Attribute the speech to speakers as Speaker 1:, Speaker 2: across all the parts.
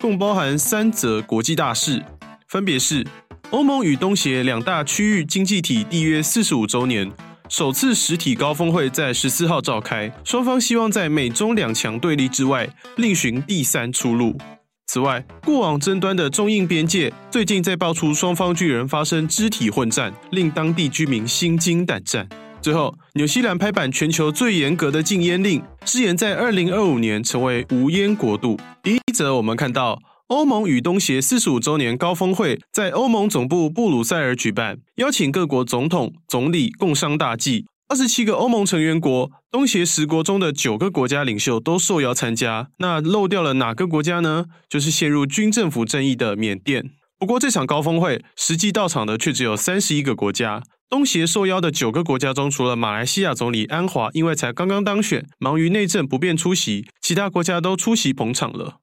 Speaker 1: 共包含三则国际大事，分别是欧盟与东协两大区域经济体缔约四十五周年，首次实体高峰会在十四号召开，双方希望在美中两强对立之外，另寻第三出路。此外，过往争端的中印边界，最近再爆出双方居然发生肢体混战，令当地居民心惊胆战。最后，纽西兰拍板全球最严格的禁烟令，誓言在二零二五年成为无烟国度。第一则，我们看到欧盟与东协四十五周年高峰会在欧盟总部布鲁塞尔举办，邀请各国总统、总理共商大计。二十七个欧盟成员国、东协十国中的九个国家领袖都受邀参加。那漏掉了哪个国家呢？就是陷入军政府争议的缅甸。不过，这场高峰会实际到场的却只有三十一个国家。东协受邀的九个国家中，除了马来西亚总理安华因为才刚刚当选，忙于内政不便出席，其他国家都出席捧场了。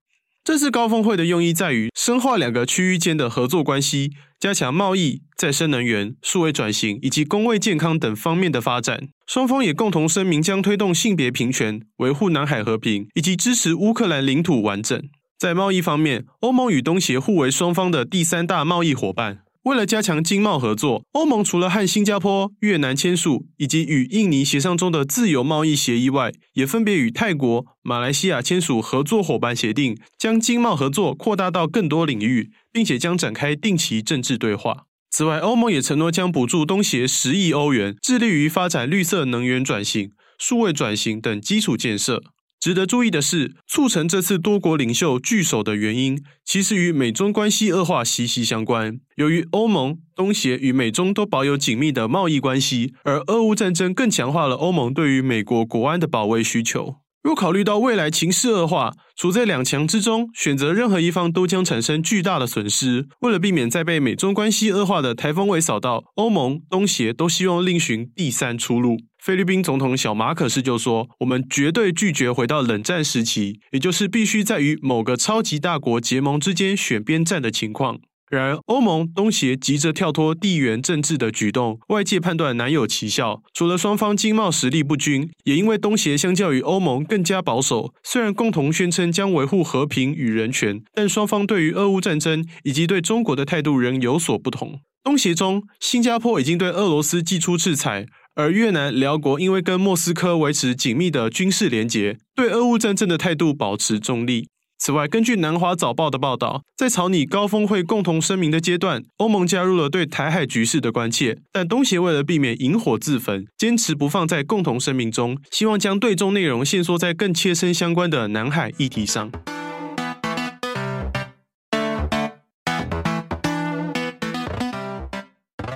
Speaker 1: 这次高峰会的用意在于深化两个区域间的合作关系，加强贸易、再生能源、数位转型以及公卫健康等方面的发展。双方也共同声明将推动性别平权、维护南海和平以及支持乌克兰领土完整。在贸易方面，欧盟与东协互为双方的第三大贸易伙伴。为了加强经贸合作，欧盟除了和新加坡、越南签署以及与印尼协商中的自由贸易协议外，也分别与泰国、马来西亚签署合作伙伴协定，将经贸合作扩大到更多领域，并且将展开定期政治对话。此外，欧盟也承诺将补助东协十亿欧元，致力于发展绿色能源转型、数位转型等基础建设。值得注意的是，促成这次多国领袖聚首的原因，其实与美中关系恶化息息相关。由于欧盟、东协与美中都保有紧密的贸易关系，而俄乌战争更强化了欧盟对于美国国安的保卫需求。若考虑到未来情势恶化，处在两强之中，选择任何一方都将产生巨大的损失。为了避免再被美中关系恶化的台风尾扫到，欧盟、东协都希望另寻第三出路。菲律宾总统小马可斯就说：“我们绝对拒绝回到冷战时期，也就是必须在与某个超级大国结盟之间选边站的情况。”然而，欧盟、东协急着跳脱地缘政治的举动，外界判断难有奇效。除了双方经贸实力不均，也因为东协相较于欧盟更加保守。虽然共同宣称将维护和平与人权，但双方对于俄乌战争以及对中国的态度仍有所不同。东协中，新加坡已经对俄罗斯祭出制裁。而越南、寮国因为跟莫斯科维持紧密的军事连结，对俄乌战争的态度保持中立。此外，根据南华早报的报道，在草拟高峰会共同声明的阶段，欧盟加入了对台海局势的关切，但东协为了避免引火自焚，坚持不放在共同声明中，希望将对中内容限缩在更切身相关的南海议题上。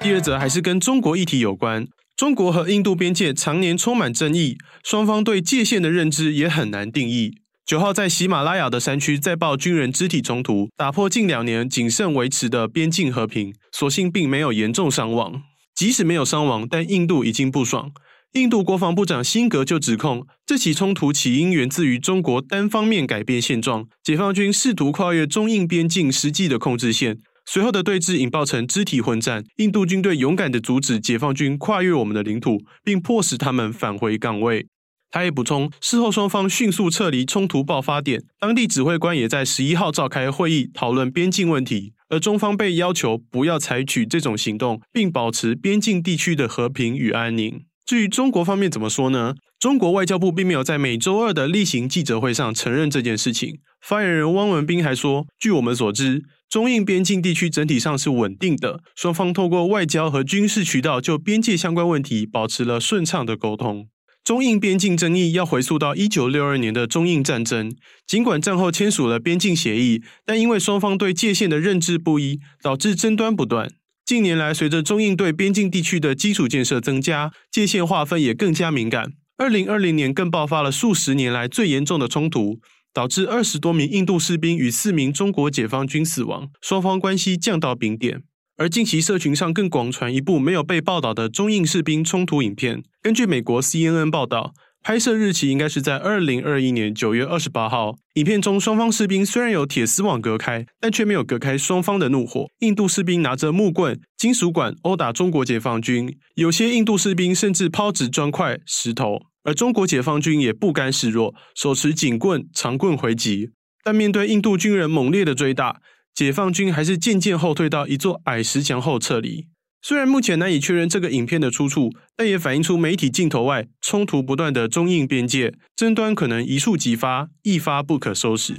Speaker 1: 第二则还是跟中国议题有关。中国和印度边界常年充满争议，双方对界限的认知也很难定义。九号在喜马拉雅的山区再爆军人肢体冲突，打破近两年谨慎维持的边境和平，所幸并没有严重伤亡。即使没有伤亡，但印度已经不爽。印度国防部长辛格就指控，这起冲突起因源自于中国单方面改变现状，解放军试图跨越中印边境实际的控制线。随后的对峙引爆成肢体混战，印度军队勇敢地阻止解放军跨越我们的领土，并迫使他们返回岗位。他也补充，事后双方迅速撤离冲突爆发点，当地指挥官也在十一号召开会议讨论边境问题，而中方被要求不要采取这种行动，并保持边境地区的和平与安宁。至于中国方面怎么说呢？中国外交部并没有在每周二的例行记者会上承认这件事情。发言人汪文斌还说，据我们所知。中印边境地区整体上是稳定的，双方透过外交和军事渠道就边界相关问题保持了顺畅的沟通。中印边境争议要回溯到一九六二年的中印战争，尽管战后签署了边境协议，但因为双方对界限的认知不一，导致争端不断。近年来，随着中印对边境地区的基础建设增加，界限划分也更加敏感。二零二零年更爆发了数十年来最严重的冲突。导致二十多名印度士兵与四名中国解放军死亡，双方关系降到冰点。而近期社群上更广传一部没有被报道的中印士兵冲突影片，根据美国 CNN 报道。拍摄日期应该是在二零二一年九月二十八号。影片中，双方士兵虽然有铁丝网隔开，但却没有隔开双方的怒火。印度士兵拿着木棍、金属管殴打中国解放军，有些印度士兵甚至抛掷砖块、石头，而中国解放军也不甘示弱，手持警棍、长棍回击。但面对印度军人猛烈的追打，解放军还是渐渐后退到一座矮石墙后撤离。虽然目前难以确认这个影片的出处，但也反映出媒体镜头外冲突不断的中印边界争端可能一触即发，一发不可收拾。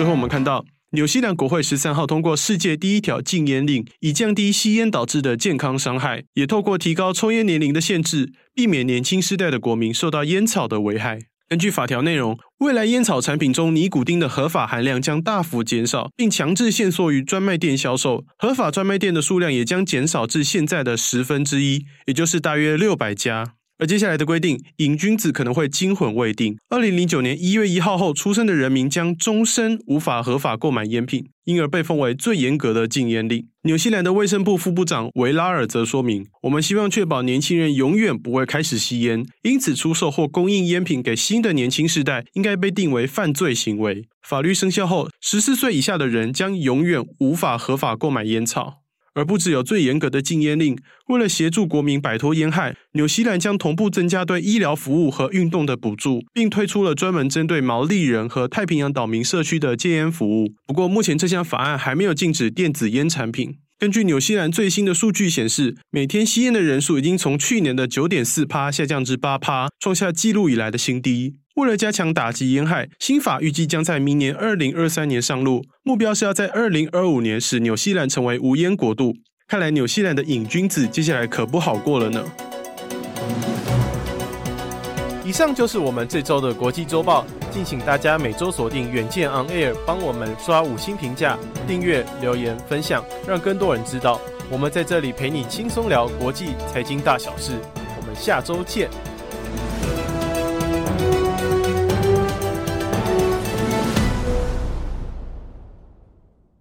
Speaker 1: 最后，我们看到纽西兰国会十三号通过世界第一条禁烟令，以降低吸烟导致的健康伤害，也透过提高抽烟年龄的限制，避免年轻世代的国民受到烟草的危害。根据法条内容，未来烟草产品中尼古丁的合法含量将大幅减少，并强制限缩于专卖店销售。合法专卖店的数量也将减少至现在的十分之一，也就是大约六百家。而接下来的规定，瘾君子可能会惊魂未定。二零零九年一月一号后出生的人民将终身无法合法购买烟品，因而被封为最严格的禁烟令。纽西兰的卫生部副部长维拉尔则说明：“我们希望确保年轻人永远不会开始吸烟，因此出售或供应烟品给新的年轻世代应该被定为犯罪行为。法律生效后，十四岁以下的人将永远无法合法购买烟草。”而不只有最严格的禁烟令，为了协助国民摆脱烟害，纽西兰将同步增加对医疗服务和运动的补助，并推出了专门针对毛利人和太平洋岛民社区的戒烟服务。不过，目前这项法案还没有禁止电子烟产品。根据纽西兰最新的数据显示，每天吸烟的人数已经从去年的九点四趴下降至八趴，创下纪录以来的新低。为了加强打击烟害，新法预计将在明年二零二三年上路，目标是要在二零二五年使纽西兰成为无烟国度。看来纽西兰的瘾君子接下来可不好过了呢。以上就是我们这周的国际周报，敬请大家每周锁定远见 On Air，帮我们刷五星评价、订阅、留言、分享，让更多人知道我们在这里陪你轻松聊国际财经大小事。我们下周见。